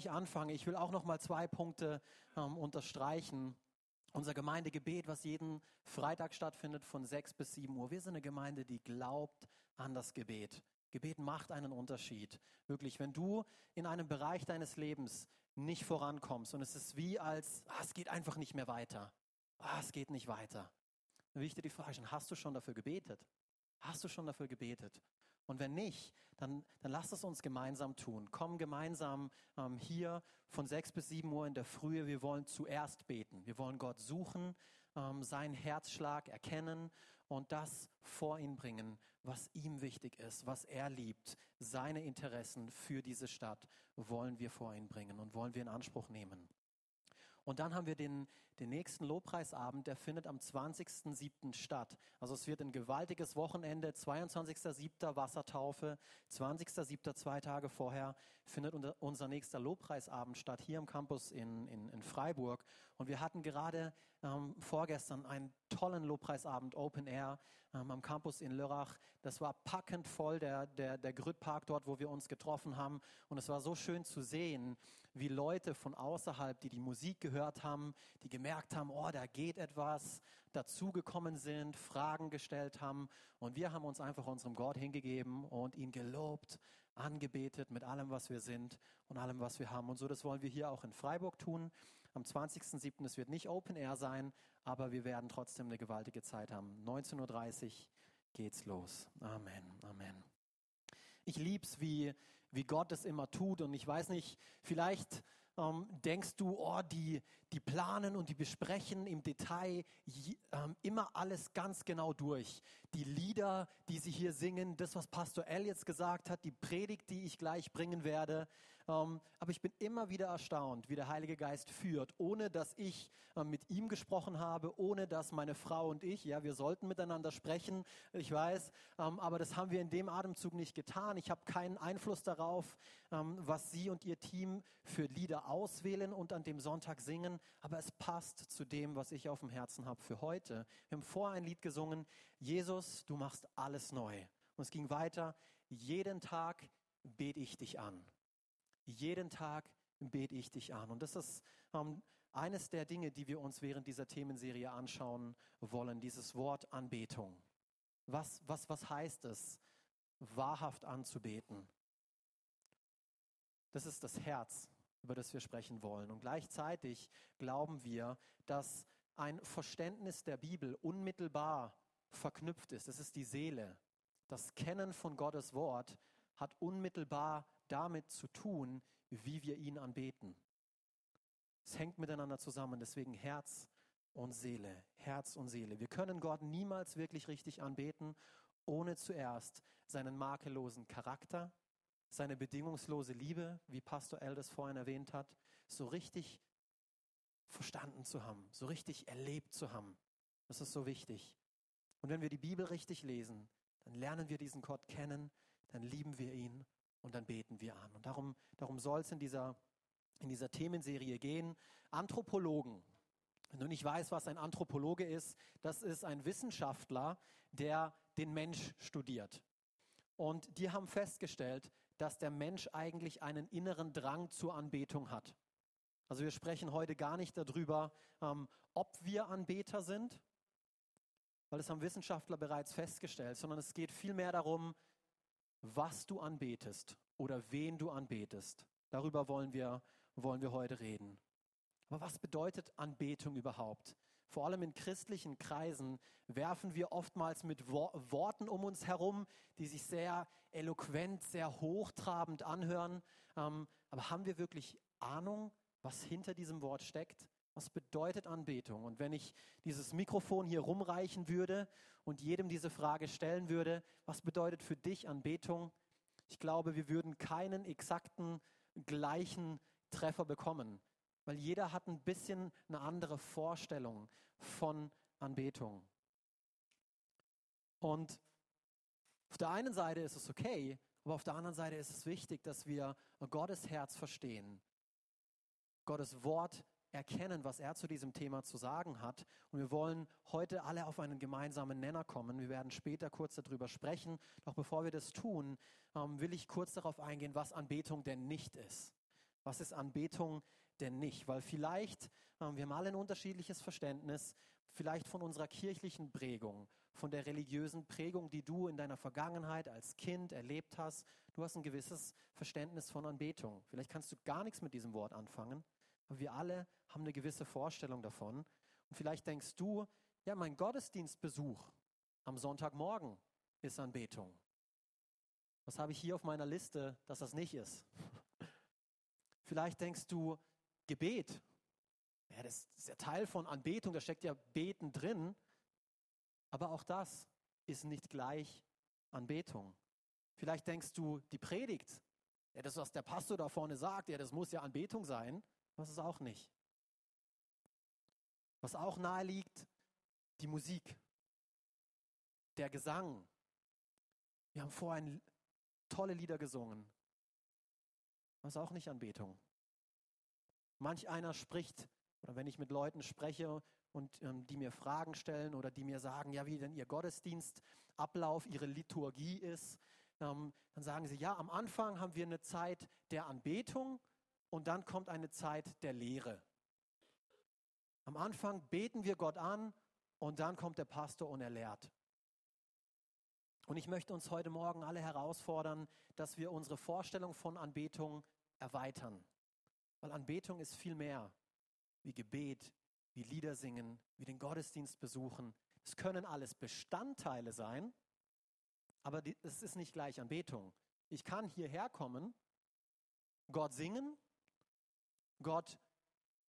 ich anfange, ich will auch noch mal zwei Punkte ähm, unterstreichen. Unser Gemeindegebet, was jeden Freitag stattfindet von 6 bis 7 Uhr. Wir sind eine Gemeinde, die glaubt an das Gebet. Gebet macht einen Unterschied. Wirklich, wenn du in einem Bereich deines Lebens nicht vorankommst und es ist wie als, ah, es geht einfach nicht mehr weiter. Ah, es geht nicht weiter. Dann will ich dir die Frage stellen, hast du schon dafür gebetet? Hast du schon dafür gebetet? Und wenn nicht, dann, dann lass es uns gemeinsam tun. Komm gemeinsam ähm, hier von sechs bis sieben Uhr in der Frühe. Wir wollen zuerst beten. Wir wollen Gott suchen, ähm, seinen Herzschlag erkennen und das vor ihn bringen, was ihm wichtig ist, was er liebt. Seine Interessen für diese Stadt wollen wir vor ihn bringen und wollen wir in Anspruch nehmen. Und dann haben wir den, den nächsten Lobpreisabend, der findet am 20.07. statt. Also es wird ein gewaltiges Wochenende, 22.07. Wassertaufe, 20.07. zwei Tage vorher findet unser nächster Lobpreisabend statt, hier im Campus in, in, in Freiburg. Und wir hatten gerade ähm, vorgestern einen tollen Lobpreisabend Open Air ähm, am Campus in Lörrach. Das war packend voll, der, der, der Grüttpark dort, wo wir uns getroffen haben. Und es war so schön zu sehen, wie Leute von außerhalb, die die Musik gehört haben, die gemerkt haben, oh, da geht etwas, dazugekommen sind, Fragen gestellt haben. Und wir haben uns einfach unserem Gott hingegeben und ihn gelobt, angebetet mit allem, was wir sind und allem, was wir haben. Und so, das wollen wir hier auch in Freiburg tun. Am 20.07. Es wird nicht Open Air sein, aber wir werden trotzdem eine gewaltige Zeit haben. 19.30 Uhr geht's los. Amen. Amen. Ich lieb's, wie, wie Gott es immer tut. Und ich weiß nicht, vielleicht ähm, denkst du, oh, die, die planen und die besprechen im Detail ähm, immer alles ganz genau durch. Die Lieder, die sie hier singen, das, was Pastor L jetzt gesagt hat, die Predigt, die ich gleich bringen werde, aber ich bin immer wieder erstaunt, wie der Heilige Geist führt, ohne dass ich ähm, mit ihm gesprochen habe, ohne dass meine Frau und ich, ja, wir sollten miteinander sprechen, ich weiß, ähm, aber das haben wir in dem Atemzug nicht getan. Ich habe keinen Einfluss darauf, was Sie und Ihr Team für Lieder auswählen und an dem Sonntag singen, aber es passt zu dem, was ich auf dem Herzen habe für heute. Wir haben vorher ein Lied gesungen, Jesus, du machst alles neu. Und es ging weiter, jeden Tag bete ich dich an. Jeden Tag bete ich dich an. Und das ist ähm, eines der Dinge, die wir uns während dieser Themenserie anschauen wollen, dieses Wort Anbetung. Was, was, was heißt es, wahrhaft anzubeten? Das ist das Herz, über das wir sprechen wollen. Und gleichzeitig glauben wir, dass ein Verständnis der Bibel unmittelbar verknüpft ist. Das ist die Seele. Das Kennen von Gottes Wort hat unmittelbar damit zu tun, wie wir ihn anbeten. Es hängt miteinander zusammen, deswegen Herz und Seele, Herz und Seele. Wir können Gott niemals wirklich richtig anbeten, ohne zuerst seinen makellosen Charakter, seine bedingungslose Liebe, wie Pastor Elders vorhin erwähnt hat, so richtig verstanden zu haben, so richtig erlebt zu haben. Das ist so wichtig. Und wenn wir die Bibel richtig lesen, dann lernen wir diesen Gott kennen, dann lieben wir ihn und dann beten wir an. Und darum, darum soll es in dieser, in dieser Themenserie gehen. Anthropologen. Wenn du nicht weißt, was ein Anthropologe ist, das ist ein Wissenschaftler, der den Mensch studiert. Und die haben festgestellt, dass der Mensch eigentlich einen inneren Drang zur Anbetung hat. Also wir sprechen heute gar nicht darüber, ähm, ob wir Anbeter sind, weil das haben Wissenschaftler bereits festgestellt, sondern es geht vielmehr darum, was du anbetest oder wen du anbetest. Darüber wollen wir, wollen wir heute reden. Aber was bedeutet Anbetung überhaupt? Vor allem in christlichen Kreisen werfen wir oftmals mit Worten um uns herum, die sich sehr eloquent, sehr hochtrabend anhören. Ähm, aber haben wir wirklich Ahnung, was hinter diesem Wort steckt? Was bedeutet Anbetung? Und wenn ich dieses Mikrofon hier rumreichen würde und jedem diese Frage stellen würde, was bedeutet für dich Anbetung? Ich glaube, wir würden keinen exakten gleichen Treffer bekommen, weil jeder hat ein bisschen eine andere Vorstellung von Anbetung. Und auf der einen Seite ist es okay, aber auf der anderen Seite ist es wichtig, dass wir Gottes Herz verstehen, Gottes Wort erkennen, was er zu diesem Thema zu sagen hat. Und wir wollen heute alle auf einen gemeinsamen Nenner kommen. Wir werden später kurz darüber sprechen. Doch bevor wir das tun, ähm, will ich kurz darauf eingehen, was Anbetung denn nicht ist. Was ist Anbetung denn nicht? Weil vielleicht, ähm, wir haben alle ein unterschiedliches Verständnis, vielleicht von unserer kirchlichen Prägung, von der religiösen Prägung, die du in deiner Vergangenheit als Kind erlebt hast. Du hast ein gewisses Verständnis von Anbetung. Vielleicht kannst du gar nichts mit diesem Wort anfangen, aber wir alle haben eine gewisse Vorstellung davon. Und vielleicht denkst du, ja, mein Gottesdienstbesuch am Sonntagmorgen ist Anbetung. Was habe ich hier auf meiner Liste, dass das nicht ist? Vielleicht denkst du, Gebet, ja, das ist ja Teil von Anbetung, da steckt ja Beten drin. Aber auch das ist nicht gleich Anbetung. Vielleicht denkst du, die Predigt, ja, das, was der Pastor da vorne sagt, ja, das muss ja Anbetung sein. Das ist auch nicht. Was auch nahe liegt, die Musik, der Gesang. Wir haben vorhin tolle Lieder gesungen. Das ist auch nicht Anbetung. Manch einer spricht, oder wenn ich mit Leuten spreche und ähm, die mir Fragen stellen oder die mir sagen, ja, wie denn ihr Gottesdienstablauf, ihre Liturgie ist, ähm, dann sagen sie, ja, am Anfang haben wir eine Zeit der Anbetung und dann kommt eine Zeit der Lehre. Am Anfang beten wir Gott an und dann kommt der Pastor und er lehrt. Und ich möchte uns heute Morgen alle herausfordern, dass wir unsere Vorstellung von Anbetung erweitern. Weil Anbetung ist viel mehr wie Gebet, wie Lieder singen, wie den Gottesdienst besuchen. Es können alles Bestandteile sein, aber es ist nicht gleich Anbetung. Ich kann hierher kommen, Gott singen, Gott,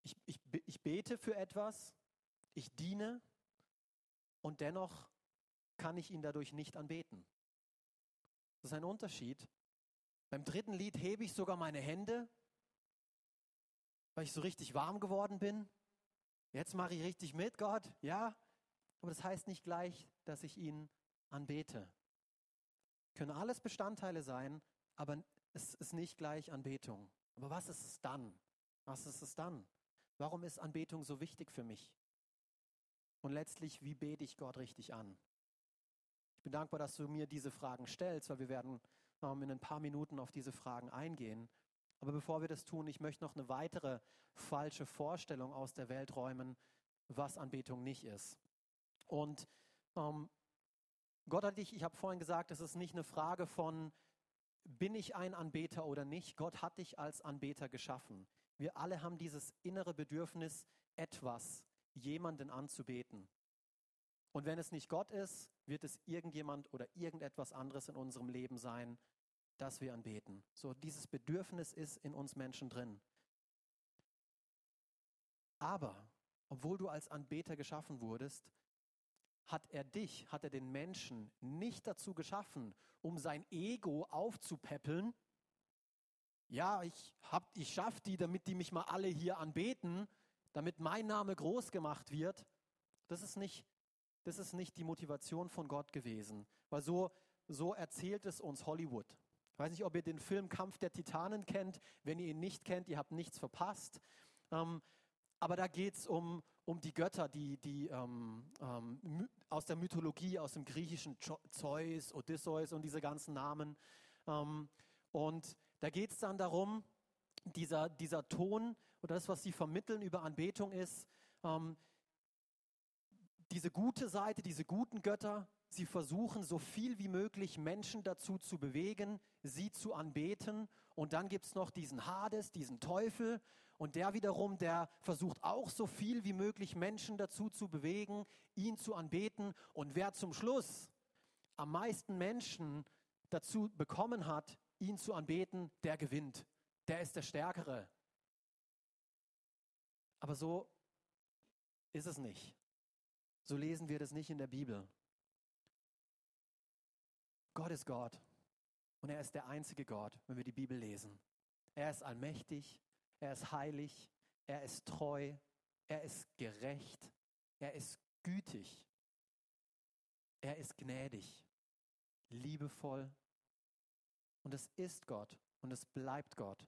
ich, ich, ich bete für etwas, ich diene und dennoch kann ich ihn dadurch nicht anbeten. Das ist ein Unterschied. Beim dritten Lied hebe ich sogar meine Hände, weil ich so richtig warm geworden bin. Jetzt mache ich richtig mit, Gott, ja. Aber das heißt nicht gleich, dass ich ihn anbete. Können alles Bestandteile sein, aber es ist nicht gleich Anbetung. Aber was ist es dann? Was ist es dann? Warum ist Anbetung so wichtig für mich? Und letztlich, wie bete ich Gott richtig an? Ich bin dankbar, dass du mir diese Fragen stellst, weil wir werden ähm, in ein paar Minuten auf diese Fragen eingehen. Aber bevor wir das tun, ich möchte noch eine weitere falsche Vorstellung aus der Welt räumen, was Anbetung nicht ist. Und ähm, Gott hat dich, ich habe vorhin gesagt, es ist nicht eine Frage von, bin ich ein Anbeter oder nicht? Gott hat dich als Anbeter geschaffen. Wir alle haben dieses innere Bedürfnis, etwas, jemanden anzubeten. Und wenn es nicht Gott ist, wird es irgendjemand oder irgendetwas anderes in unserem Leben sein, das wir anbeten. So, dieses Bedürfnis ist in uns Menschen drin. Aber, obwohl du als Anbeter geschaffen wurdest, hat er dich, hat er den Menschen nicht dazu geschaffen, um sein Ego aufzupäppeln. Ja, ich, ich schaffe die, damit die mich mal alle hier anbeten, damit mein Name groß gemacht wird. Das ist nicht das ist nicht die Motivation von Gott gewesen. Weil so, so erzählt es uns Hollywood. Ich weiß nicht, ob ihr den Film Kampf der Titanen kennt. Wenn ihr ihn nicht kennt, ihr habt nichts verpasst. Ähm, aber da geht es um, um die Götter, die, die ähm, ähm, aus der Mythologie, aus dem griechischen Zeus, Odysseus und diese ganzen Namen. Ähm, und da geht es dann darum, dieser, dieser Ton oder das, was sie vermitteln über Anbetung ist, ähm, diese gute Seite, diese guten Götter, sie versuchen so viel wie möglich Menschen dazu zu bewegen, sie zu anbeten. Und dann gibt es noch diesen Hades, diesen Teufel. Und der wiederum, der versucht auch so viel wie möglich Menschen dazu zu bewegen, ihn zu anbeten. Und wer zum Schluss am meisten Menschen dazu bekommen hat, ihn zu anbeten, der gewinnt. Der ist der Stärkere. Aber so ist es nicht. So lesen wir das nicht in der Bibel. Gott ist Gott und er ist der einzige Gott, wenn wir die Bibel lesen. Er ist allmächtig, er ist heilig, er ist treu, er ist gerecht, er ist gütig, er ist gnädig, liebevoll und es ist Gott und es bleibt Gott,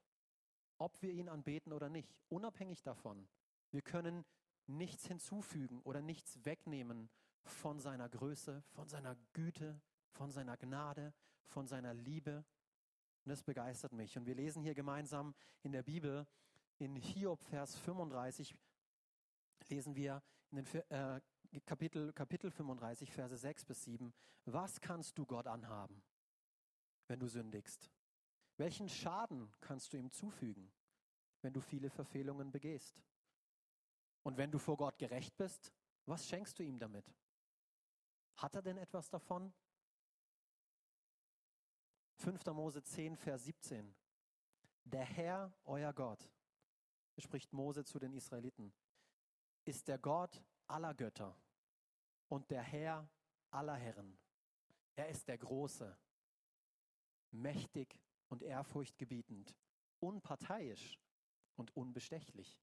ob wir ihn anbeten oder nicht, unabhängig davon. Wir können nichts hinzufügen oder nichts wegnehmen von seiner Größe, von seiner Güte, von seiner Gnade, von seiner Liebe. Und das begeistert mich. Und wir lesen hier gemeinsam in der Bibel, in Hiob, Vers 35, lesen wir in den äh, Kapitel, Kapitel 35, Verse 6 bis 7. Was kannst du Gott anhaben, wenn du sündigst? Welchen Schaden kannst du ihm zufügen, wenn du viele Verfehlungen begehst? Und wenn du vor Gott gerecht bist, was schenkst du ihm damit? Hat er denn etwas davon? 5. Mose 10, Vers 17. Der Herr, euer Gott, spricht Mose zu den Israeliten, ist der Gott aller Götter und der Herr aller Herren. Er ist der Große, mächtig und ehrfurchtgebietend, unparteiisch und unbestechlich.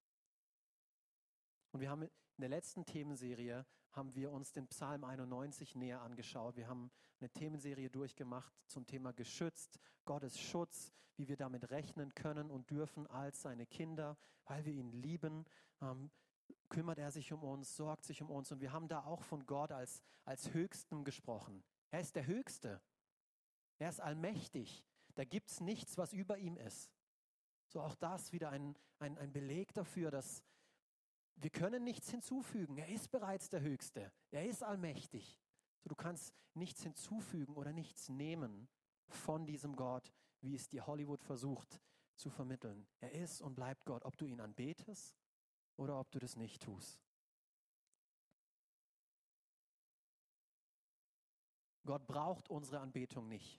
Und wir haben in der letzten Themenserie haben wir uns den Psalm 91 näher angeschaut. Wir haben eine Themenserie durchgemacht zum Thema geschützt, Gottes Schutz, wie wir damit rechnen können und dürfen als seine Kinder, weil wir ihn lieben. Ähm, kümmert er sich um uns, sorgt sich um uns. Und wir haben da auch von Gott als, als Höchstem gesprochen. Er ist der Höchste. Er ist allmächtig. Da gibt es nichts, was über ihm ist. So auch das wieder ein, ein, ein Beleg dafür, dass, wir können nichts hinzufügen. Er ist bereits der Höchste. Er ist allmächtig. So, du kannst nichts hinzufügen oder nichts nehmen von diesem Gott, wie es dir Hollywood versucht zu vermitteln. Er ist und bleibt Gott, ob du ihn anbetest oder ob du das nicht tust. Gott braucht unsere Anbetung nicht.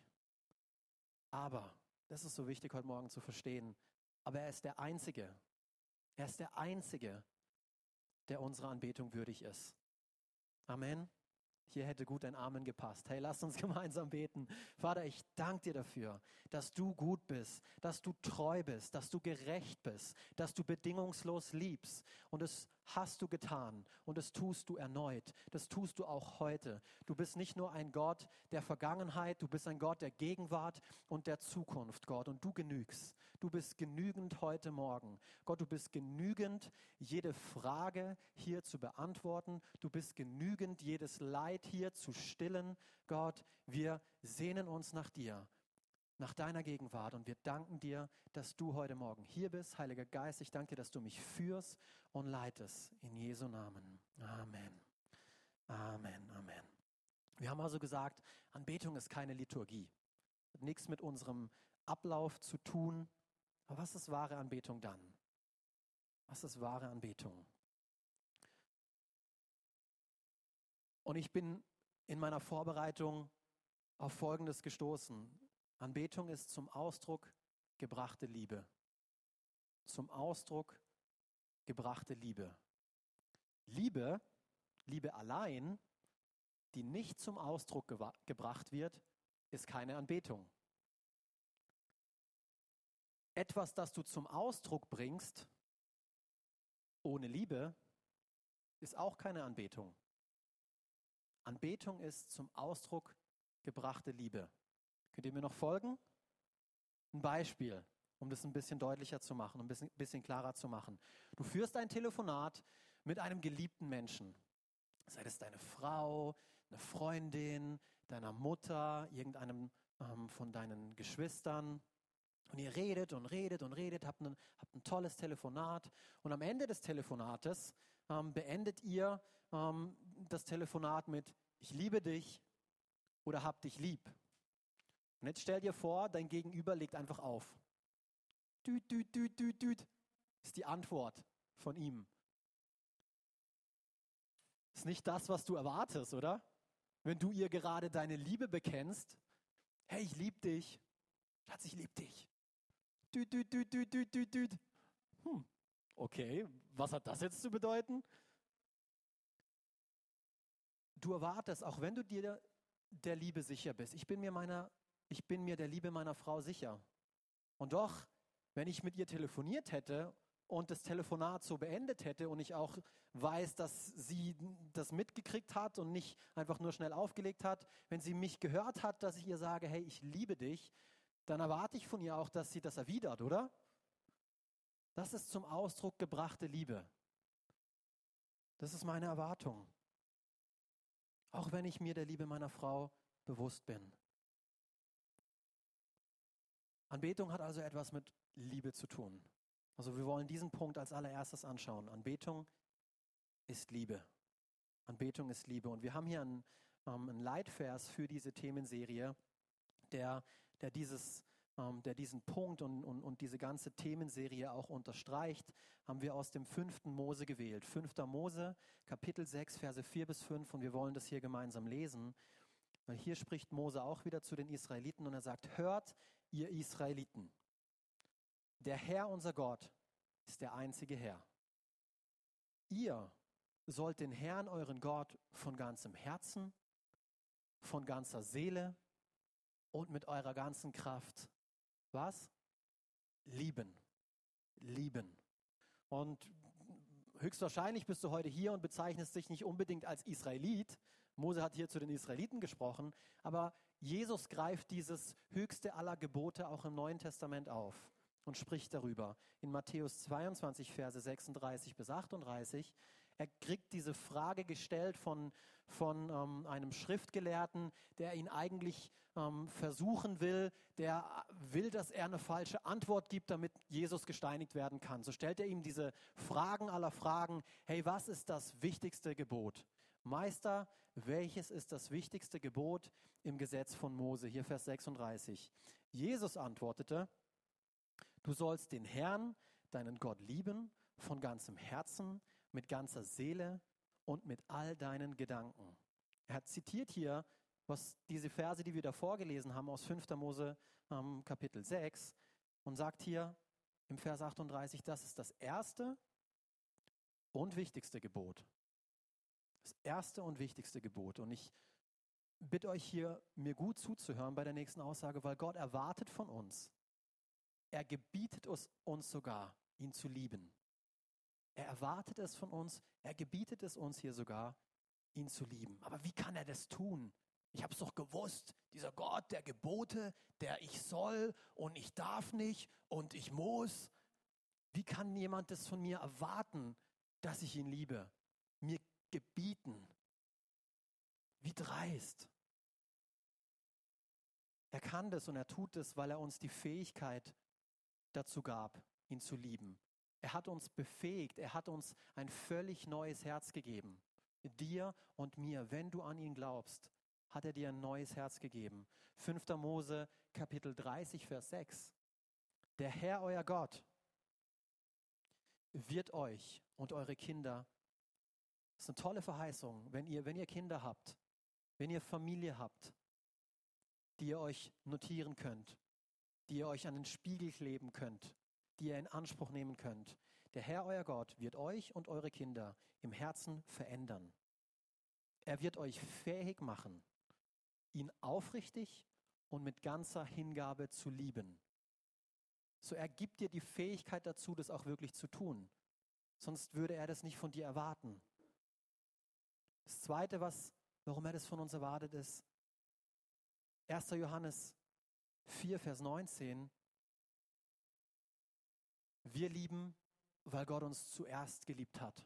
Aber, das ist so wichtig heute Morgen zu verstehen, aber er ist der Einzige, er ist der Einzige, der unserer Anbetung würdig ist. Amen. Hier hätte gut ein Amen gepasst. Hey, lasst uns gemeinsam beten. Vater, ich danke dir dafür, dass du gut bist, dass du treu bist, dass du gerecht bist, dass du bedingungslos liebst. Und es hast du getan und das tust du erneut. Das tust du auch heute. Du bist nicht nur ein Gott der Vergangenheit, du bist ein Gott der Gegenwart und der Zukunft, Gott. Und du genügst. Du bist genügend heute Morgen. Gott, du bist genügend, jede Frage hier zu beantworten. Du bist genügend, jedes Leid hier zu stillen. Gott, wir sehnen uns nach dir nach deiner Gegenwart und wir danken dir, dass du heute Morgen hier bist. Heiliger Geist, ich danke dir, dass du mich führst und leitest. In Jesu Namen. Amen. Amen. Amen. Wir haben also gesagt, Anbetung ist keine Liturgie. Hat nichts mit unserem Ablauf zu tun. Aber was ist wahre Anbetung dann? Was ist wahre Anbetung? Und ich bin in meiner Vorbereitung auf Folgendes gestoßen. Anbetung ist zum Ausdruck gebrachte Liebe. Zum Ausdruck gebrachte Liebe. Liebe, Liebe allein, die nicht zum Ausdruck gebracht wird, ist keine Anbetung. Etwas, das du zum Ausdruck bringst, ohne Liebe, ist auch keine Anbetung. Anbetung ist zum Ausdruck gebrachte Liebe. Könnt ihr mir noch folgen? Ein Beispiel, um das ein bisschen deutlicher zu machen, um ein bisschen, klarer zu machen. Du führst ein Telefonat mit einem geliebten Menschen. Sei es deine Frau, eine Freundin, deiner Mutter, irgendeinem ähm, von deinen Geschwistern. Und ihr redet und redet und redet, habt ein, habt ein tolles Telefonat. Und am Ende des Telefonates ähm, beendet ihr ähm, das Telefonat mit Ich liebe dich oder hab dich lieb. Und jetzt stell dir vor, dein Gegenüber legt einfach auf. Düt, düt, düt, düt, düt, ist die Antwort von ihm. Ist nicht das, was du erwartest, oder? Wenn du ihr gerade deine Liebe bekennst, hey, ich liebe dich. Schatz, ich liebe dich. Düt, düt, düt, düt, düt, düt, düt. Hm, okay, was hat das jetzt zu bedeuten? Du erwartest, auch wenn du dir der Liebe sicher bist. Ich bin mir meiner ich bin mir der Liebe meiner Frau sicher. Und doch, wenn ich mit ihr telefoniert hätte und das Telefonat so beendet hätte und ich auch weiß, dass sie das mitgekriegt hat und nicht einfach nur schnell aufgelegt hat, wenn sie mich gehört hat, dass ich ihr sage, hey, ich liebe dich, dann erwarte ich von ihr auch, dass sie das erwidert, oder? Das ist zum Ausdruck gebrachte Liebe. Das ist meine Erwartung. Auch wenn ich mir der Liebe meiner Frau bewusst bin. Anbetung hat also etwas mit Liebe zu tun. Also wir wollen diesen Punkt als allererstes anschauen. Anbetung ist Liebe. Anbetung ist Liebe. Und wir haben hier einen, ähm, einen Leitvers für diese Themenserie, der, der, dieses, ähm, der diesen Punkt und, und, und diese ganze Themenserie auch unterstreicht, haben wir aus dem fünften Mose gewählt. Fünfter Mose, Kapitel 6, Verse 4 bis 5. Und wir wollen das hier gemeinsam lesen. Weil hier spricht Mose auch wieder zu den Israeliten und er sagt, hört ihr Israeliten, der Herr unser Gott ist der einzige Herr. Ihr sollt den Herrn, euren Gott, von ganzem Herzen, von ganzer Seele und mit eurer ganzen Kraft, was? Lieben. Lieben. Und höchstwahrscheinlich bist du heute hier und bezeichnest dich nicht unbedingt als Israelit. Mose hat hier zu den Israeliten gesprochen, aber Jesus greift dieses höchste aller Gebote auch im Neuen Testament auf und spricht darüber. In Matthäus 22, Verse 36 bis 38 er kriegt diese Frage gestellt von, von ähm, einem Schriftgelehrten, der ihn eigentlich ähm, versuchen will, der will, dass er eine falsche Antwort gibt, damit Jesus gesteinigt werden kann. So stellt er ihm diese Fragen aller Fragen. Hey, was ist das wichtigste Gebot? Meister, welches ist das wichtigste Gebot im Gesetz von Mose? Hier Vers 36. Jesus antwortete, du sollst den Herrn, deinen Gott lieben, von ganzem Herzen, mit ganzer Seele und mit all deinen Gedanken. Er zitiert hier, was diese Verse, die wir da vorgelesen haben aus 5. Mose ähm, Kapitel 6 und sagt hier im Vers 38, das ist das erste und wichtigste Gebot. Das erste und wichtigste Gebot. Und ich bitte euch hier, mir gut zuzuhören bei der nächsten Aussage, weil Gott erwartet von uns, er gebietet uns sogar, ihn zu lieben. Er erwartet es von uns, er gebietet es uns hier sogar, ihn zu lieben. Aber wie kann er das tun? Ich habe es doch gewusst, dieser Gott der Gebote, der ich soll und ich darf nicht und ich muss. Wie kann jemand das von mir erwarten, dass ich ihn liebe? Mir gebieten. Wie dreist. Er kann das und er tut es, weil er uns die Fähigkeit dazu gab, ihn zu lieben. Er hat uns befähigt, er hat uns ein völlig neues Herz gegeben. Dir und mir, wenn du an ihn glaubst, hat er dir ein neues Herz gegeben. 5. Mose Kapitel 30, Vers 6. Der Herr, euer Gott, wird euch und eure Kinder, das ist eine tolle Verheißung, wenn ihr, wenn ihr Kinder habt, wenn ihr Familie habt, die ihr euch notieren könnt, die ihr euch an den Spiegel kleben könnt, die ihr in Anspruch nehmen könnt. Der Herr, euer Gott, wird euch und eure Kinder im Herzen verändern. Er wird euch fähig machen, ihn aufrichtig und mit ganzer Hingabe zu lieben. So er gibt dir die Fähigkeit dazu, das auch wirklich zu tun. Sonst würde er das nicht von dir erwarten. Das Zweite, was, warum er das von uns erwartet, ist 1. Johannes 4, Vers 19. Wir lieben, weil Gott uns zuerst geliebt hat.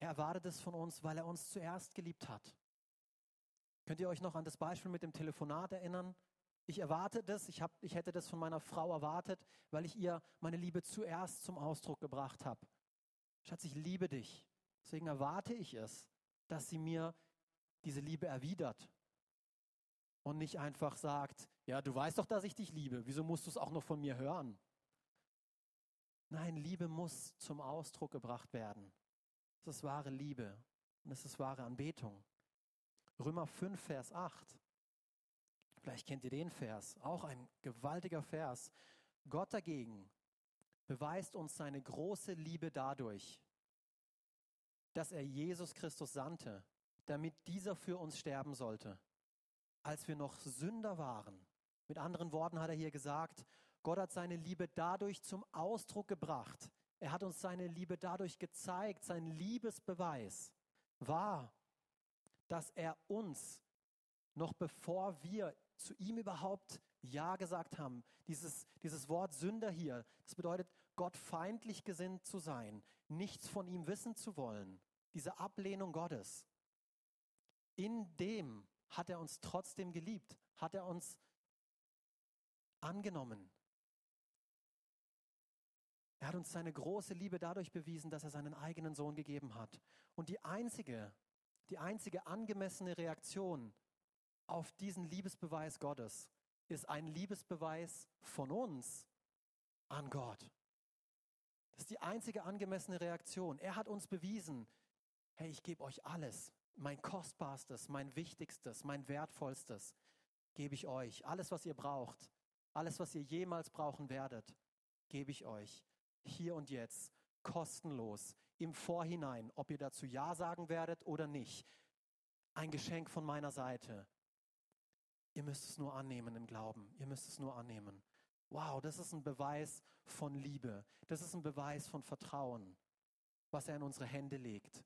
Er erwartet es von uns, weil er uns zuerst geliebt hat. Könnt ihr euch noch an das Beispiel mit dem Telefonat erinnern? Ich erwarte das, ich, hab, ich hätte das von meiner Frau erwartet, weil ich ihr meine Liebe zuerst zum Ausdruck gebracht habe. Schatz, ich liebe dich. Deswegen erwarte ich es, dass sie mir diese Liebe erwidert und nicht einfach sagt, ja, du weißt doch, dass ich dich liebe. Wieso musst du es auch noch von mir hören? Nein, Liebe muss zum Ausdruck gebracht werden. Das ist wahre Liebe und es ist wahre Anbetung. Römer 5, Vers 8. Vielleicht kennt ihr den Vers, auch ein gewaltiger Vers. Gott dagegen beweist uns seine große Liebe dadurch, dass er Jesus Christus sandte, damit dieser für uns sterben sollte, als wir noch Sünder waren. Mit anderen Worten hat er hier gesagt, Gott hat seine Liebe dadurch zum Ausdruck gebracht. Er hat uns seine Liebe dadurch gezeigt. Sein Liebesbeweis war, dass er uns, noch bevor wir zu ihm überhaupt Ja gesagt haben, dieses, dieses Wort Sünder hier, das bedeutet, Gott feindlich gesinnt zu sein, nichts von ihm wissen zu wollen, diese Ablehnung Gottes. In dem hat er uns trotzdem geliebt, hat er uns angenommen. Er hat uns seine große Liebe dadurch bewiesen, dass er seinen eigenen Sohn gegeben hat. Und die einzige, die einzige angemessene Reaktion auf diesen Liebesbeweis Gottes ist ein Liebesbeweis von uns an Gott. Das ist die einzige angemessene Reaktion. Er hat uns bewiesen, hey, ich gebe euch alles, mein kostbarstes, mein wichtigstes, mein wertvollstes gebe ich euch. Alles, was ihr braucht, alles, was ihr jemals brauchen werdet, gebe ich euch. Hier und jetzt, kostenlos, im Vorhinein, ob ihr dazu Ja sagen werdet oder nicht. Ein Geschenk von meiner Seite. Ihr müsst es nur annehmen im Glauben. Ihr müsst es nur annehmen. Wow, das ist ein Beweis von Liebe. Das ist ein Beweis von Vertrauen, was er in unsere Hände legt.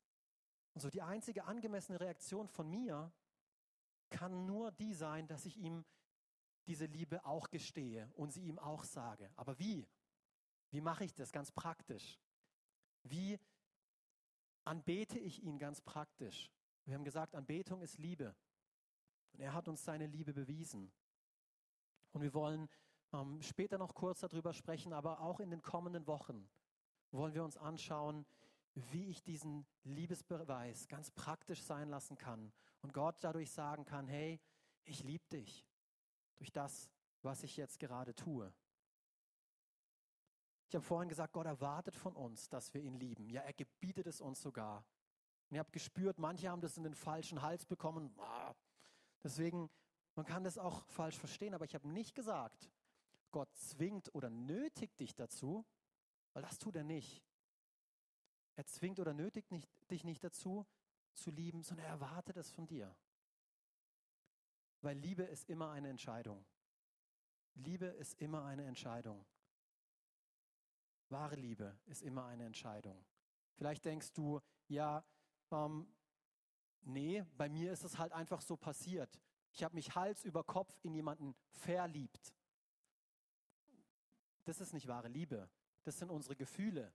Und so die einzige angemessene Reaktion von mir kann nur die sein, dass ich ihm diese Liebe auch gestehe und sie ihm auch sage. Aber wie? Wie mache ich das ganz praktisch? Wie anbete ich ihn ganz praktisch? Wir haben gesagt, Anbetung ist Liebe. Und er hat uns seine Liebe bewiesen. Und wir wollen ähm, später noch kurz darüber sprechen, aber auch in den kommenden Wochen wollen wir uns anschauen, wie ich diesen Liebesbeweis ganz praktisch sein lassen kann und Gott dadurch sagen kann, hey, ich liebe dich durch das, was ich jetzt gerade tue. Ich habe vorhin gesagt, Gott erwartet von uns, dass wir ihn lieben. Ja, er gebietet es uns sogar. Und ihr habt gespürt, manche haben das in den falschen Hals bekommen. Deswegen, man kann das auch falsch verstehen, aber ich habe nicht gesagt, Gott zwingt oder nötigt dich dazu, weil das tut er nicht. Er zwingt oder nötigt nicht, dich nicht dazu, zu lieben, sondern er erwartet es von dir. Weil Liebe ist immer eine Entscheidung. Liebe ist immer eine Entscheidung. Wahre Liebe ist immer eine Entscheidung. Vielleicht denkst du, ja, ähm, nee, bei mir ist es halt einfach so passiert. Ich habe mich Hals über Kopf in jemanden verliebt. Das ist nicht wahre Liebe. Das sind unsere Gefühle.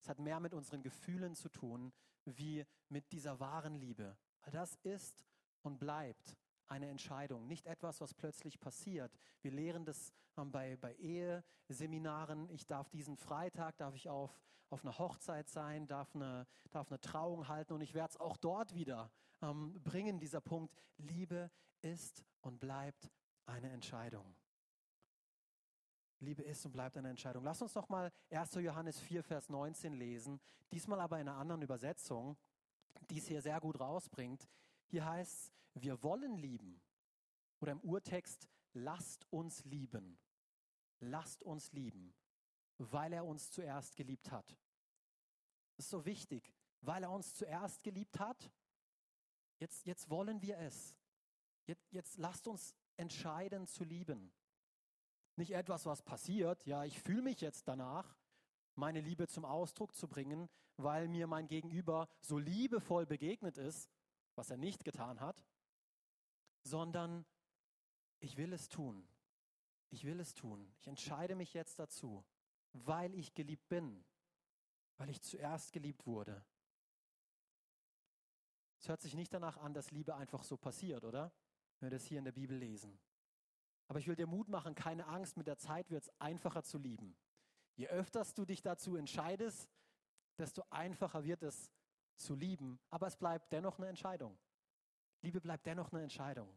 Es hat mehr mit unseren Gefühlen zu tun, wie mit dieser wahren Liebe. Das ist und bleibt eine Entscheidung, nicht etwas, was plötzlich passiert. Wir lehren das ähm, bei, bei Eheseminaren. Ich darf diesen Freitag, darf ich auf, auf einer Hochzeit sein, darf eine, darf eine Trauung halten und ich werde es auch dort wieder ähm, bringen, dieser Punkt. Liebe ist und bleibt eine Entscheidung. Liebe ist und bleibt eine Entscheidung. Lass uns noch mal 1. Johannes 4, Vers 19 lesen. Diesmal aber in einer anderen Übersetzung, die es hier sehr gut rausbringt. Hier heißt es, wir wollen lieben. Oder im Urtext, lasst uns lieben. Lasst uns lieben, weil er uns zuerst geliebt hat. Das ist so wichtig, weil er uns zuerst geliebt hat. Jetzt, jetzt wollen wir es. Jetzt, jetzt lasst uns entscheiden zu lieben. Nicht etwas, was passiert, ja, ich fühle mich jetzt danach, meine Liebe zum Ausdruck zu bringen, weil mir mein Gegenüber so liebevoll begegnet ist, was er nicht getan hat, sondern ich will es tun. Ich will es tun. Ich entscheide mich jetzt dazu, weil ich geliebt bin, weil ich zuerst geliebt wurde. Es hört sich nicht danach an, dass Liebe einfach so passiert, oder? Wenn wir das hier in der Bibel lesen. Aber ich will dir Mut machen, keine Angst, mit der Zeit wird es einfacher zu lieben. Je öfters du dich dazu entscheidest, desto einfacher wird es zu lieben. Aber es bleibt dennoch eine Entscheidung. Liebe bleibt dennoch eine Entscheidung.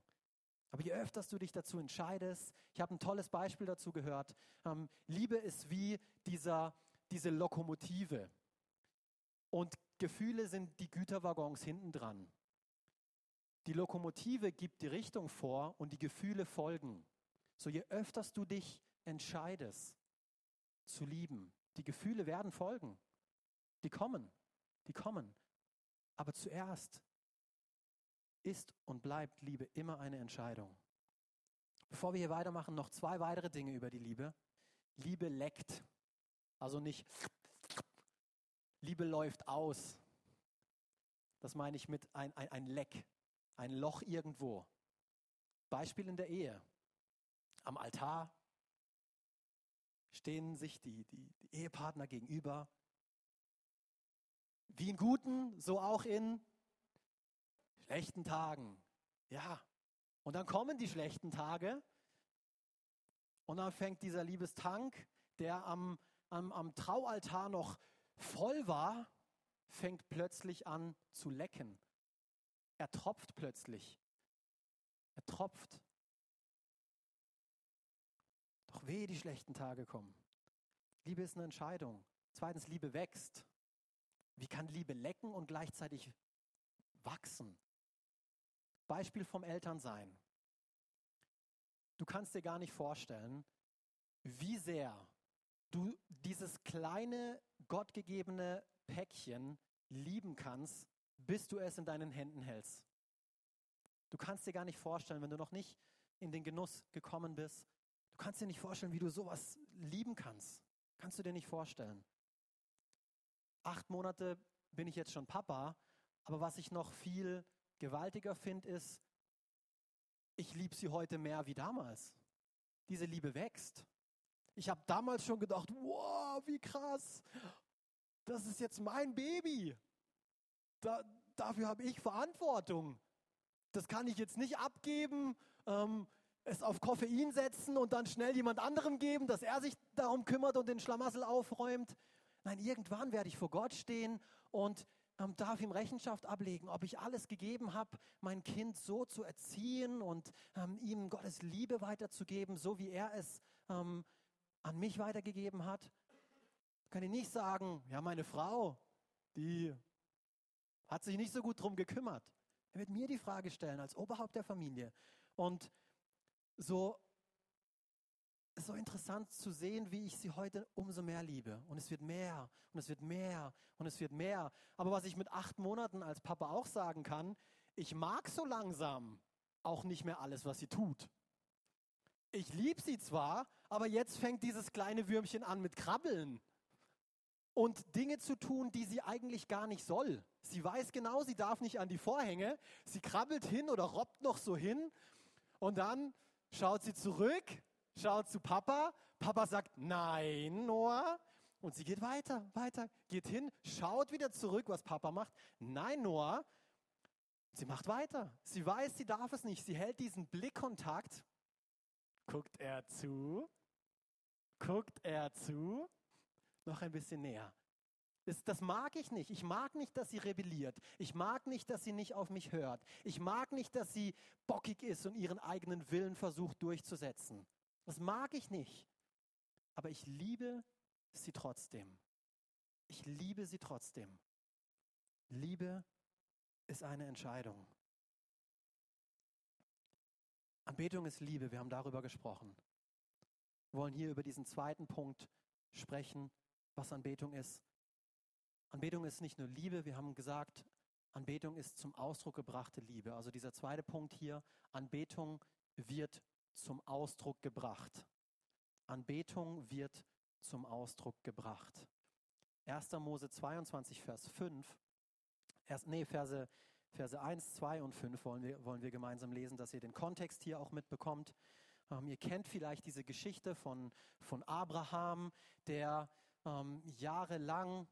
Aber je öfters du dich dazu entscheidest, ich habe ein tolles Beispiel dazu gehört, ähm, Liebe ist wie dieser, diese Lokomotive. Und Gefühle sind die Güterwaggons hinten dran. Die Lokomotive gibt die Richtung vor und die Gefühle folgen. So je öfters du dich entscheidest zu lieben, die Gefühle werden folgen. Die kommen, die kommen. Aber zuerst ist und bleibt Liebe immer eine Entscheidung. Bevor wir hier weitermachen, noch zwei weitere Dinge über die Liebe. Liebe leckt. Also nicht Liebe läuft aus. Das meine ich mit ein, ein, ein Leck, ein Loch irgendwo. Beispiel in der Ehe am Altar stehen sich die, die, die Ehepartner gegenüber. Wie in guten, so auch in schlechten Tagen. Ja. Und dann kommen die schlechten Tage Und dann fängt dieser Liebestank, der am, am, am Traualtar noch voll war, fängt plötzlich an zu lecken. Er tropft plötzlich. Er tropft. Doch wehe, die schlechten Tage kommen. Liebe ist eine Entscheidung. Zweitens, Liebe wächst. Wie kann Liebe lecken und gleichzeitig wachsen? Beispiel vom Elternsein. Du kannst dir gar nicht vorstellen, wie sehr du dieses kleine, gottgegebene Päckchen lieben kannst, bis du es in deinen Händen hältst. Du kannst dir gar nicht vorstellen, wenn du noch nicht in den Genuss gekommen bist, kannst dir nicht vorstellen, wie du sowas lieben kannst. Kannst du dir nicht vorstellen. Acht Monate bin ich jetzt schon Papa, aber was ich noch viel gewaltiger finde, ist, ich liebe sie heute mehr wie damals. Diese Liebe wächst. Ich habe damals schon gedacht, wow, wie krass. Das ist jetzt mein Baby. Da, dafür habe ich Verantwortung. Das kann ich jetzt nicht abgeben, ähm, es auf Koffein setzen und dann schnell jemand anderem geben, dass er sich darum kümmert und den Schlamassel aufräumt. Nein, irgendwann werde ich vor Gott stehen und ähm, darf ihm Rechenschaft ablegen, ob ich alles gegeben habe, mein Kind so zu erziehen und ähm, ihm Gottes Liebe weiterzugeben, so wie er es ähm, an mich weitergegeben hat. Kann ich nicht sagen, ja, meine Frau, die hat sich nicht so gut drum gekümmert. Er wird mir die Frage stellen als Oberhaupt der Familie. Und so so interessant zu sehen, wie ich sie heute umso mehr liebe. Und es wird mehr und es wird mehr und es wird mehr. Aber was ich mit acht Monaten als Papa auch sagen kann, ich mag so langsam auch nicht mehr alles, was sie tut. Ich liebe sie zwar, aber jetzt fängt dieses kleine Würmchen an mit Krabbeln und Dinge zu tun, die sie eigentlich gar nicht soll. Sie weiß genau, sie darf nicht an die Vorhänge. Sie krabbelt hin oder robbt noch so hin und dann schaut sie zurück, schaut zu Papa. Papa sagt, nein, Noah. Und sie geht weiter, weiter, geht hin, schaut wieder zurück, was Papa macht. Nein, Noah. Sie macht weiter. Sie weiß, sie darf es nicht. Sie hält diesen Blickkontakt. Guckt er zu? Guckt er zu? Noch ein bisschen näher. Das, das, mag ich nicht. Ich mag nicht, dass sie rebelliert. Ich mag nicht, dass sie nicht auf mich hört. Ich mag nicht, dass sie bockig ist und ihren eigenen Willen versucht durchzusetzen. Das mag ich nicht. Aber ich liebe sie trotzdem. Ich liebe sie trotzdem. Liebe ist eine Entscheidung. Anbetung ist Liebe, wir haben darüber gesprochen. Wir wollen hier über diesen zweiten Punkt sprechen, was Anbetung ist. Anbetung ist nicht nur Liebe, wir haben gesagt, Anbetung ist zum Ausdruck gebrachte Liebe. Also dieser zweite Punkt hier, Anbetung wird zum Ausdruck gebracht. Anbetung wird zum Ausdruck gebracht. 1. Mose 22, Vers 5, erst, nee, Verse, Verse 1, 2 und 5 wollen wir, wollen wir gemeinsam lesen, dass ihr den Kontext hier auch mitbekommt. Ähm, ihr kennt vielleicht diese Geschichte von, von Abraham, der ähm, jahrelang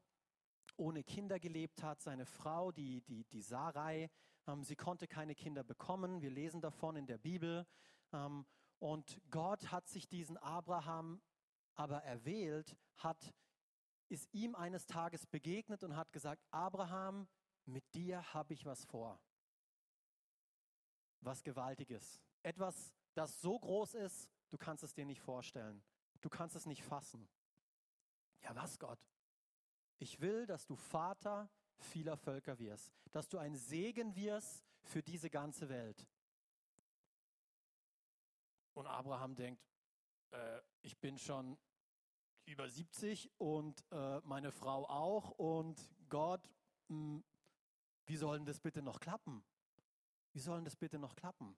ohne Kinder gelebt hat. Seine Frau, die, die, die Sarai, ähm, sie konnte keine Kinder bekommen. Wir lesen davon in der Bibel. Ähm, und Gott hat sich diesen Abraham aber erwählt, hat, ist ihm eines Tages begegnet und hat gesagt, Abraham, mit dir habe ich was vor. Was Gewaltiges. Etwas, das so groß ist, du kannst es dir nicht vorstellen. Du kannst es nicht fassen. Ja, was Gott? Ich will, dass du Vater vieler Völker wirst, dass du ein Segen wirst für diese ganze Welt. Und Abraham denkt, äh, ich bin schon über 70 und äh, meine Frau auch und Gott, mh, hm, wie soll denn das bitte noch klappen? Wie soll denn das bitte noch klappen?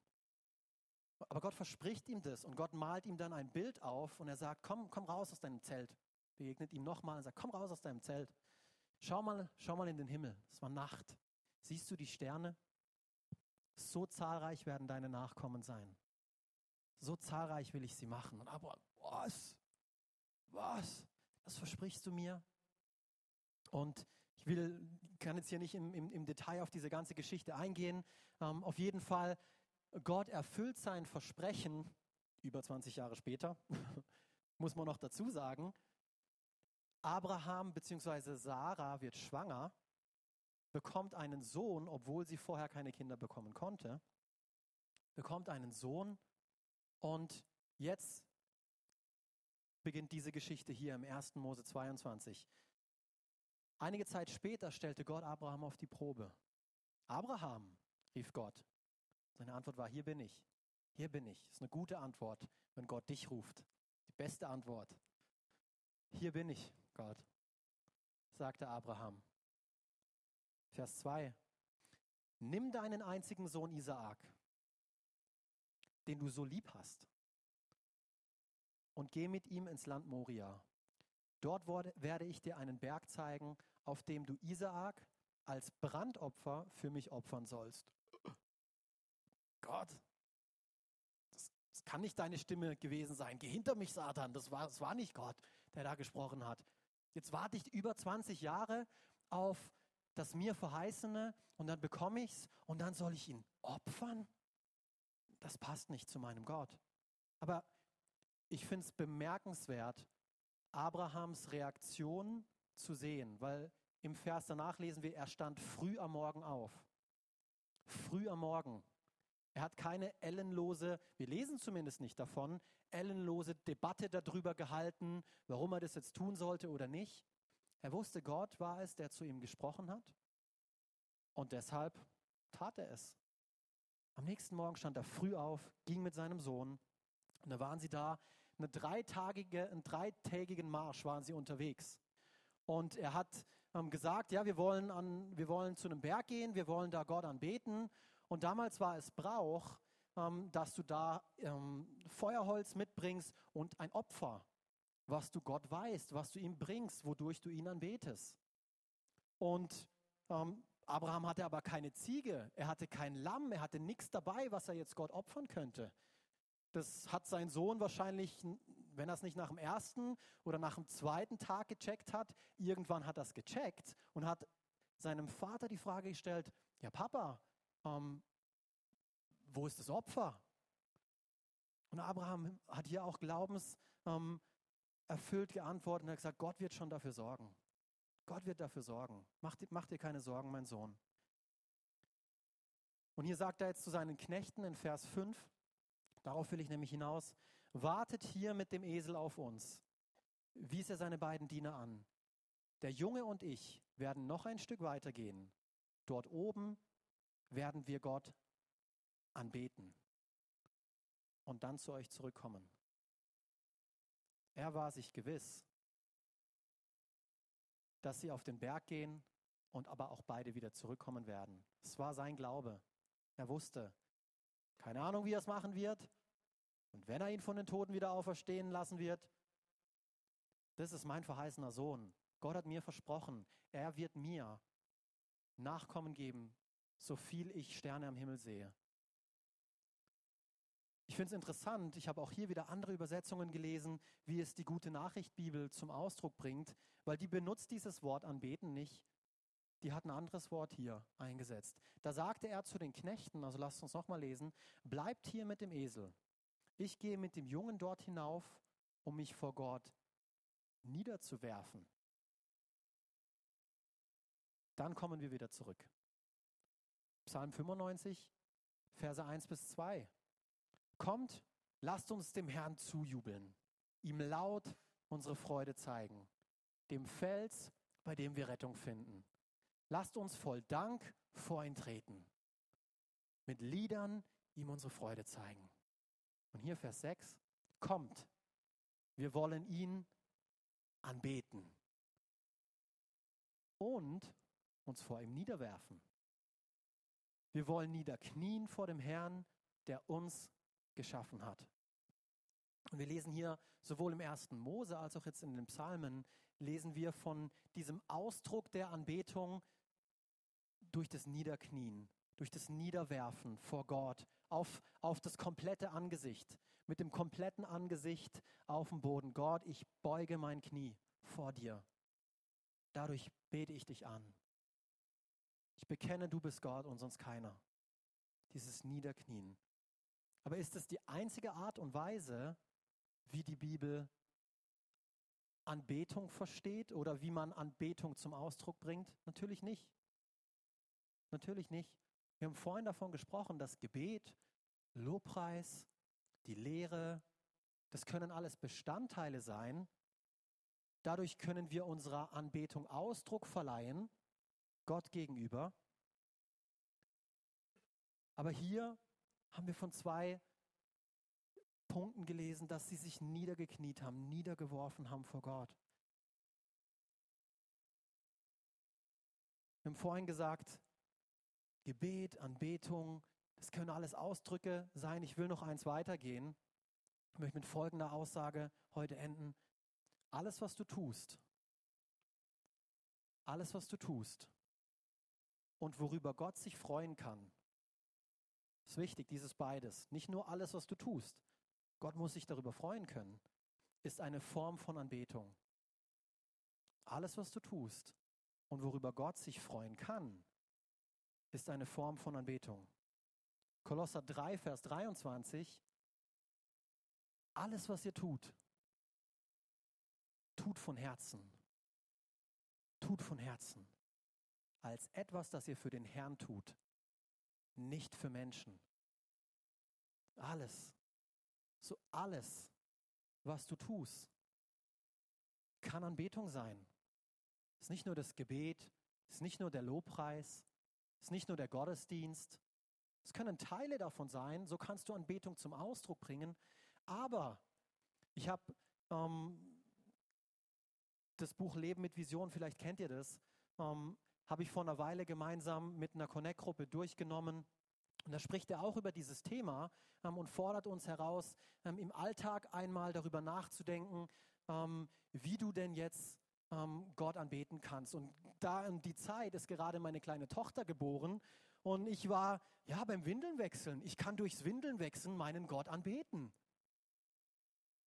Aber Gott verspricht ihm das und Gott malt ihm dann ein Bild auf und er sagt, komm, komm raus aus deinem Zelt. Begegnet ihm nochmal und sagt, komm raus aus deinem Zelt. Schau mal, schau mal in den Himmel. Es war Nacht. Siehst du die Sterne? So zahlreich werden deine Nachkommen sein. So zahlreich will ich sie machen. Und Abraham, was? Was? Das versprichst du mir? Und ich will, kann jetzt hier nicht im, im, im Detail auf diese ganze Geschichte eingehen. Ähm, auf jeden Fall, Gott erfüllt sein Versprechen über 20 Jahre später, muss man noch dazu sagen, Abraham bzw. Sarah wird schwanger, bekommt einen Sohn, obwohl sie vorher keine Kinder bekommen konnte, bekommt einen Sohn und jetzt beginnt diese Geschichte hier im 1. Mose 22. Einige Zeit später stellte Gott Abraham auf die Probe. Abraham, rief Gott. Seine Antwort war, hier bin ich. Hier bin ich. Das ist eine gute Antwort, wenn Gott dich ruft. Die beste Antwort. Hier bin ich, Gott, sagte Abraham. Vers 2. Nimm deinen einzigen Sohn Isaak, den du so lieb hast, und geh mit ihm ins Land Moria. Dort werde ich dir einen Berg zeigen, auf dem du Isaak als Brandopfer für mich opfern sollst. Gott, das, das, kann nicht deine Stimme gewesen sein. Geh hinter mich, Satan. Das war, das war nicht Gott, der da gesprochen hat. Jetzt warte ich über 20 Jahre auf das mir Verheißene und dann bekomme ich es und dann soll ich ihn opfern? Das passt nicht zu meinem Gott. Aber ich finde es bemerkenswert, Abrahams Reaktion zu sehen, weil im Vers danach lesen wir, er stand früh am Morgen auf. Früh am Morgen. Er hat keine ellenlose, wir lesen zumindest nicht davon, ellenlose Debatte darüber gehalten, warum er das jetzt tun sollte oder nicht. Er wusste, Gott war es, der zu ihm gesprochen hat. Und deshalb tat er es. Am nächsten Morgen stand er früh auf, ging mit seinem Sohn. Und da waren sie da eine dreitagige, einen dreitägigen Marsch waren sie unterwegs. Und er hat ähm, gesagt, ja, wir wollen, an, wir wollen zu einem Berg gehen, wir wollen da Gott anbeten. Und damals war es Brauch, ähm, dass du da ähm, Feuerholz mitbringst und ein Opfer, was du Gott weißt, was du ihm bringst, wodurch du ihn anbetest. Und ähm, Abraham hatte aber keine Ziege, er hatte kein Lamm, er hatte nichts dabei, was er jetzt Gott opfern könnte. Das hat sein Sohn wahrscheinlich, wenn er es nicht nach dem ersten oder nach dem zweiten Tag gecheckt hat, irgendwann hat er es gecheckt und hat seinem Vater die Frage gestellt, ja Papa, ähm, wo ist das Opfer? Und Abraham hat hier auch glaubenserfüllt ähm, geantwortet und hat gesagt, Gott wird schon dafür sorgen. Gott wird dafür sorgen. Mach, mach dir keine Sorgen, mein Sohn. Und hier sagt er jetzt zu seinen Knechten in Vers 5, Darauf will ich nämlich hinaus. Wartet hier mit dem Esel auf uns, wies er seine beiden Diener an. Der Junge und ich werden noch ein Stück weiter gehen. Dort oben werden wir Gott anbeten und dann zu euch zurückkommen. Er war sich gewiss, dass sie auf den Berg gehen und aber auch beide wieder zurückkommen werden. Es war sein Glaube. Er wusste, keine Ahnung, wie er es machen wird. Und wenn er ihn von den Toten wieder auferstehen lassen wird, das ist mein verheißener Sohn. Gott hat mir versprochen, er wird mir Nachkommen geben, so viel ich Sterne am Himmel sehe. Ich finde es interessant, ich habe auch hier wieder andere Übersetzungen gelesen, wie es die gute Nachricht Bibel zum Ausdruck bringt, weil die benutzt dieses Wort anbeten nicht, die hat ein anderes Wort hier eingesetzt. Da sagte er zu den Knechten, also lasst uns nochmal lesen, bleibt hier mit dem Esel. Ich gehe mit dem Jungen dort hinauf, um mich vor Gott niederzuwerfen. Dann kommen wir wieder zurück. Psalm 95, Verse 1 bis 2. Kommt, lasst uns dem Herrn zujubeln, ihm laut unsere Freude zeigen, dem Fels, bei dem wir Rettung finden. Lasst uns voll Dank vor ihn treten, mit Liedern ihm unsere Freude zeigen. Und hier Vers 6, kommt, wir wollen ihn anbeten und uns vor ihm niederwerfen. Wir wollen niederknien vor dem Herrn, der uns geschaffen hat. Und wir lesen hier sowohl im ersten Mose als auch jetzt in den Psalmen, lesen wir von diesem Ausdruck der Anbetung, durch das Niederknien, durch das Niederwerfen vor Gott, auf, auf das komplette Angesicht, mit dem kompletten Angesicht auf dem Boden. Gott, ich beuge mein Knie vor dir. Dadurch bete ich dich an. Ich bekenne, du bist Gott und sonst keiner. Dieses Niederknien. Aber ist es die einzige Art und Weise, wie die Bibel Anbetung versteht oder wie man Anbetung zum Ausdruck bringt? Natürlich nicht. Natürlich nicht. Wir haben vorhin davon gesprochen, dass Gebet, Lobpreis, die Lehre, das können alles Bestandteile sein. Dadurch können wir unserer Anbetung Ausdruck verleihen, Gott gegenüber. Aber hier haben wir von zwei Punkten gelesen, dass sie sich niedergekniet haben, niedergeworfen haben vor Gott. Wir haben vorhin gesagt, Gebet, Anbetung, das können alles Ausdrücke sein. Ich will noch eins weitergehen. Ich möchte mit folgender Aussage heute enden. Alles, was du tust, alles, was du tust und worüber Gott sich freuen kann, ist wichtig, dieses beides. Nicht nur alles, was du tust, Gott muss sich darüber freuen können, ist eine Form von Anbetung. Alles, was du tust und worüber Gott sich freuen kann, ist eine Form von Anbetung. Kolosser 3, Vers 23. Alles, was ihr tut, tut von Herzen. Tut von Herzen. Als etwas, das ihr für den Herrn tut, nicht für Menschen. Alles. So alles, was du tust, kann Anbetung sein. Es ist nicht nur das Gebet, es ist nicht nur der Lobpreis, es ist nicht nur der Gottesdienst. Es können Teile davon sein, so kannst du Anbetung zum Ausdruck bringen. Aber ich habe ähm, das Buch Leben mit Vision, vielleicht kennt ihr das, ähm, habe ich vor einer Weile gemeinsam mit einer Connect-Gruppe durchgenommen. Und da spricht er auch über dieses Thema ähm, und fordert uns heraus, ähm, im Alltag einmal darüber nachzudenken, ähm, wie du denn jetzt ähm, Gott anbeten kannst. Und da in die Zeit ist gerade meine kleine Tochter geboren und ich war ja beim Windeln wechseln. Ich kann durchs Windeln wechseln meinen Gott anbeten.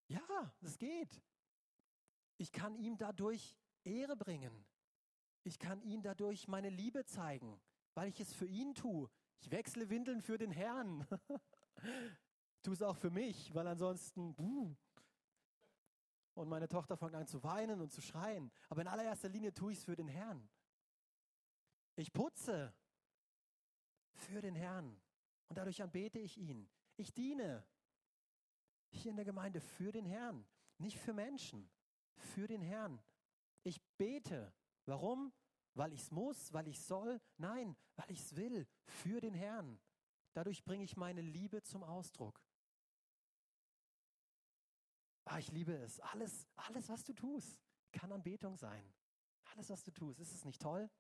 Ja, es geht. Ich kann ihm dadurch Ehre bringen. Ich kann ihm dadurch meine Liebe zeigen, weil ich es für ihn tue. Ich wechsle Windeln für den Herrn. tu es auch für mich, weil ansonsten. Buh. Und meine Tochter fängt an zu weinen und zu schreien. Aber in allererster Linie tue ich es für den Herrn. Ich putze für den Herrn. Und dadurch anbete ich ihn. Ich diene hier in der Gemeinde für den Herrn, nicht für Menschen, für den Herrn. Ich bete. Warum? Weil ich es muss, weil ich soll? Nein, weil ich es will, für den Herrn. Dadurch bringe ich meine Liebe zum Ausdruck. Ah, ich liebe es. Alles, alles, was du tust, kann Anbetung sein. Alles, was du tust, ist es nicht toll?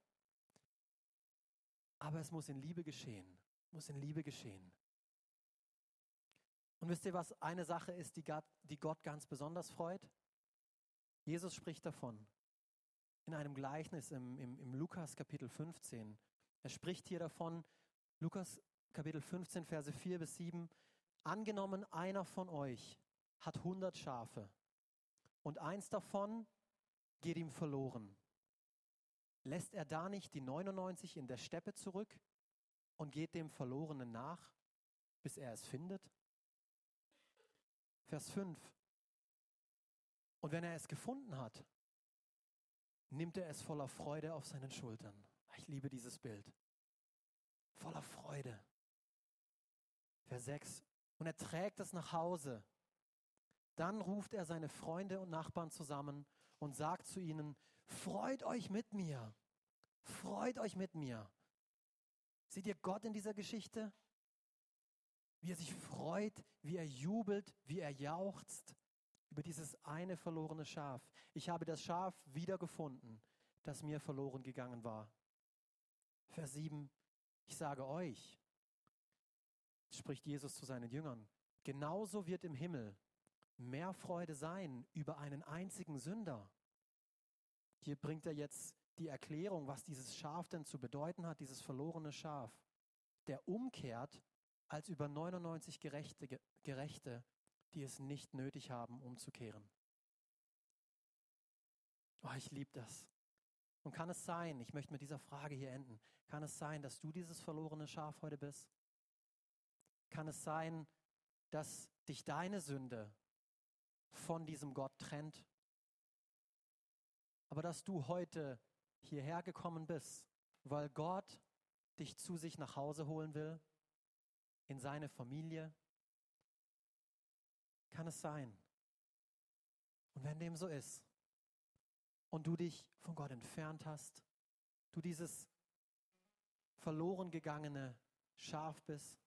Aber es muss in Liebe geschehen. Muss in Liebe geschehen. Und wisst ihr, was eine Sache ist, die Gott, die Gott ganz besonders freut? Jesus spricht davon in einem Gleichnis im, im, im Lukas Kapitel 15. Er spricht hier davon, Lukas Kapitel 15, Verse 4 bis 7. Angenommen, einer von euch hat 100 Schafe und eins davon geht ihm verloren. Lässt er da nicht die 99 in der Steppe zurück und geht dem Verlorenen nach, bis er es findet? Vers 5. Und wenn er es gefunden hat, nimmt er es voller Freude auf seinen Schultern. Ich liebe dieses Bild. Voller Freude. Vers 6. Und er trägt es nach Hause. Dann ruft er seine Freunde und Nachbarn zusammen und sagt zu ihnen, freut euch mit mir. Freut euch mit mir. Seht ihr Gott in dieser Geschichte? Wie er sich freut, wie er jubelt, wie er jauchzt über dieses eine verlorene Schaf. Ich habe das Schaf wiedergefunden, das mir verloren gegangen war. Vers 7, ich sage euch, spricht Jesus zu seinen Jüngern, genauso wird im Himmel mehr Freude sein über einen einzigen Sünder. Hier bringt er jetzt die Erklärung, was dieses Schaf denn zu bedeuten hat, dieses verlorene Schaf, der umkehrt als über 99 Gerechte, Gerechte die es nicht nötig haben, umzukehren. Oh, ich liebe das. Und kann es sein, ich möchte mit dieser Frage hier enden, kann es sein, dass du dieses verlorene Schaf heute bist? Kann es sein, dass dich deine Sünde von diesem Gott trennt, aber dass du heute hierher gekommen bist, weil Gott dich zu sich nach Hause holen will, in seine Familie? Kann es sein? Und wenn dem so ist und du dich von Gott entfernt hast, du dieses verloren gegangene Schaf bist,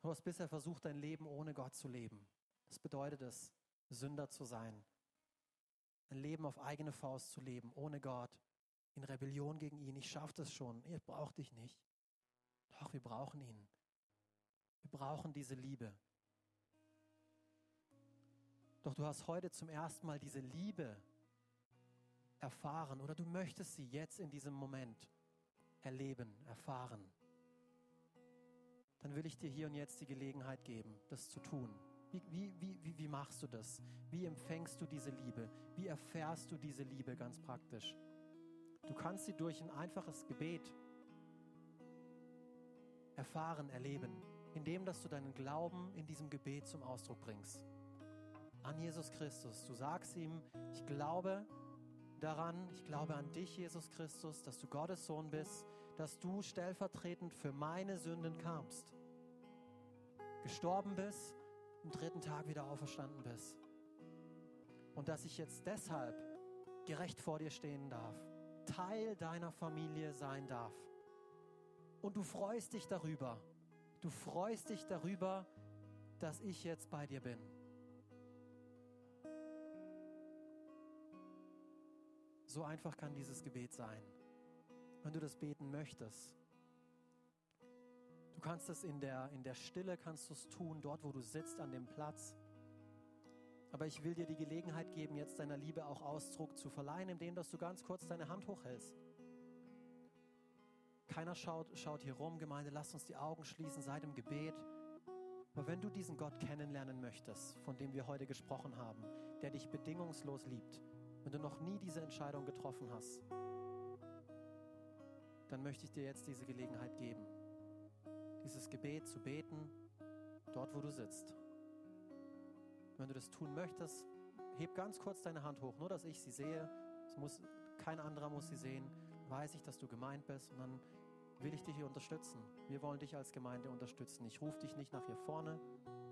du hast bisher versucht, dein Leben ohne Gott zu leben. Das bedeutet es, Sünder zu sein. Ein Leben auf eigene Faust zu leben, ohne Gott, in Rebellion gegen ihn. Ich schaffe das schon, ihr braucht dich nicht. Doch, wir brauchen ihn. Wir brauchen diese Liebe. Doch du hast heute zum ersten Mal diese Liebe erfahren oder du möchtest sie jetzt in diesem Moment erleben, erfahren. Dann will ich dir hier und jetzt die Gelegenheit geben, das zu tun. Wie, wie, wie, wie, machst du das? Wie empfängst du diese Liebe? Wie erfährst du diese Liebe ganz praktisch? Du kannst sie durch ein einfaches Gebet erfahren, erleben, indem dass du deinen Glauben in diesem Gebet zum Ausdruck bringst. An Jesus Christus. Du sagst ihm, ich glaube daran, ich glaube an dich, Jesus Christus, dass du Gottes Sohn bist, dass du stellvertretend für meine Sünden kamst, gestorben bist, am dritten Tag wieder auferstanden bist. Und dass ich jetzt deshalb gerecht vor dir stehen darf, Teil deiner Familie sein darf. Und du freust dich darüber. Du freust dich darüber, dass ich jetzt bei dir bin. So einfach kann dieses Gebet sein. Wenn du das beten möchtest, du kannst es in der, in der Stille, kannst du es tun, dort wo du sitzt, an dem Platz. Aber ich will dir die Gelegenheit geben, jetzt deiner Liebe auch Ausdruck zu verleihen, indem dass du ganz kurz deine Hand hochhältst. Keiner schaut, schaut hier rum, Gemeinde, lasst uns die Augen schließen, seit dem Gebet. Aber wenn du diesen Gott kennenlernen möchtest, von dem wir heute gesprochen haben, der dich bedingungslos liebt, wenn du noch nie diese Entscheidung getroffen hast, dann möchte ich dir jetzt diese Gelegenheit geben, dieses Gebet zu beten, dort wo du sitzt. Wenn du das tun möchtest, heb ganz kurz deine Hand hoch, nur dass ich sie sehe. Es muss, kein anderer muss sie sehen. Weiß ich, dass du gemeint bist und dann will ich dich hier unterstützen. Wir wollen dich als Gemeinde unterstützen. Ich rufe dich nicht nach hier vorne.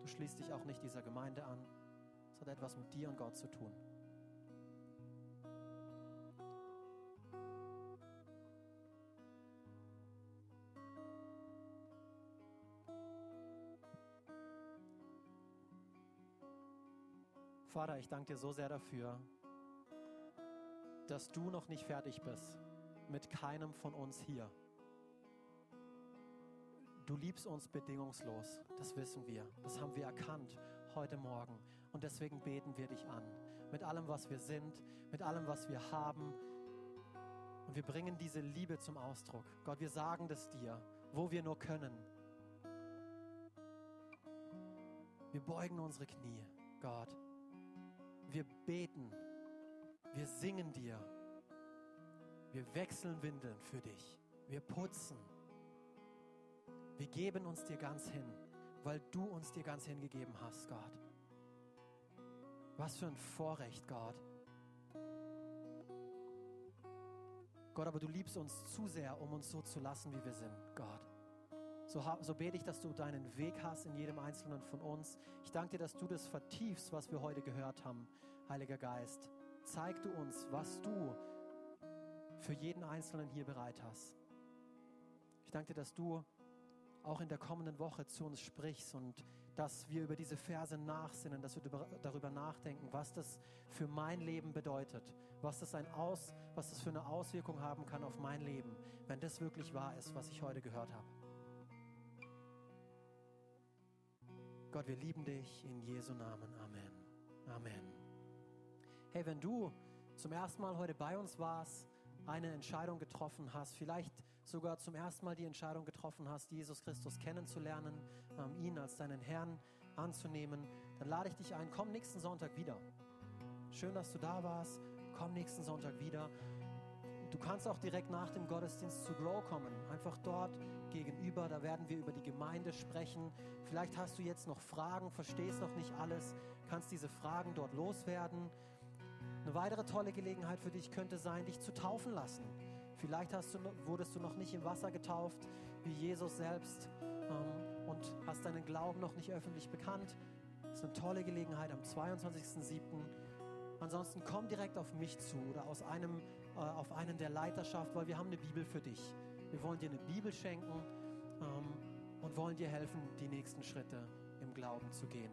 Du schließt dich auch nicht dieser Gemeinde an. Es hat etwas mit dir und Gott zu tun. Vater, ich danke dir so sehr dafür, dass du noch nicht fertig bist mit keinem von uns hier. Du liebst uns bedingungslos, das wissen wir, das haben wir erkannt heute Morgen und deswegen beten wir dich an, mit allem, was wir sind, mit allem, was wir haben und wir bringen diese Liebe zum Ausdruck. Gott, wir sagen das dir, wo wir nur können. Wir beugen unsere Knie, Gott, wir beten, wir singen dir, wir wechseln Windeln für dich, wir putzen, wir geben uns dir ganz hin, weil du uns dir ganz hingegeben hast, Gott. Was für ein Vorrecht, Gott. Gott, aber du liebst uns zu sehr, um uns so zu lassen, wie wir sind, Gott. So, so bete ich, dass du deinen Weg hast in jedem Einzelnen von uns. Ich danke dir, dass du das vertiefst, was wir heute gehört haben. Heiliger Geist, zeig du uns, was du für jeden Einzelnen hier bereit hast. Ich danke dir, dass du auch in der kommenden Woche zu uns sprichst und dass wir über diese Verse nachsinnen, dass wir darüber nachdenken, was das für mein Leben bedeutet, was das, ein Aus, was das für eine Auswirkung haben kann auf mein Leben, wenn das wirklich wahr ist, was ich heute gehört habe. Gott, wir lieben dich in Jesu Namen. Amen. Amen. Hey, wenn du zum ersten Mal heute bei uns warst, eine Entscheidung getroffen hast, vielleicht sogar zum ersten Mal die Entscheidung getroffen hast, Jesus Christus kennenzulernen, ähm, ihn als deinen Herrn anzunehmen, dann lade ich dich ein, komm nächsten Sonntag wieder. Schön, dass du da warst. Komm nächsten Sonntag wieder. Du kannst auch direkt nach dem Gottesdienst zu Grow kommen. Einfach dort gegenüber, da werden wir über die Gemeinde sprechen. Vielleicht hast du jetzt noch Fragen, verstehst noch nicht alles, kannst diese Fragen dort loswerden. Eine weitere tolle Gelegenheit für dich könnte sein, dich zu taufen lassen. Vielleicht hast du, wurdest du noch nicht im Wasser getauft, wie Jesus selbst, ähm, und hast deinen Glauben noch nicht öffentlich bekannt. Das ist eine tolle Gelegenheit am 22.07. Ansonsten komm direkt auf mich zu oder aus einem, äh, auf einen der Leiterschaft, weil wir haben eine Bibel für dich. Wir wollen dir eine Bibel schenken ähm, und wollen dir helfen, die nächsten Schritte im Glauben zu gehen.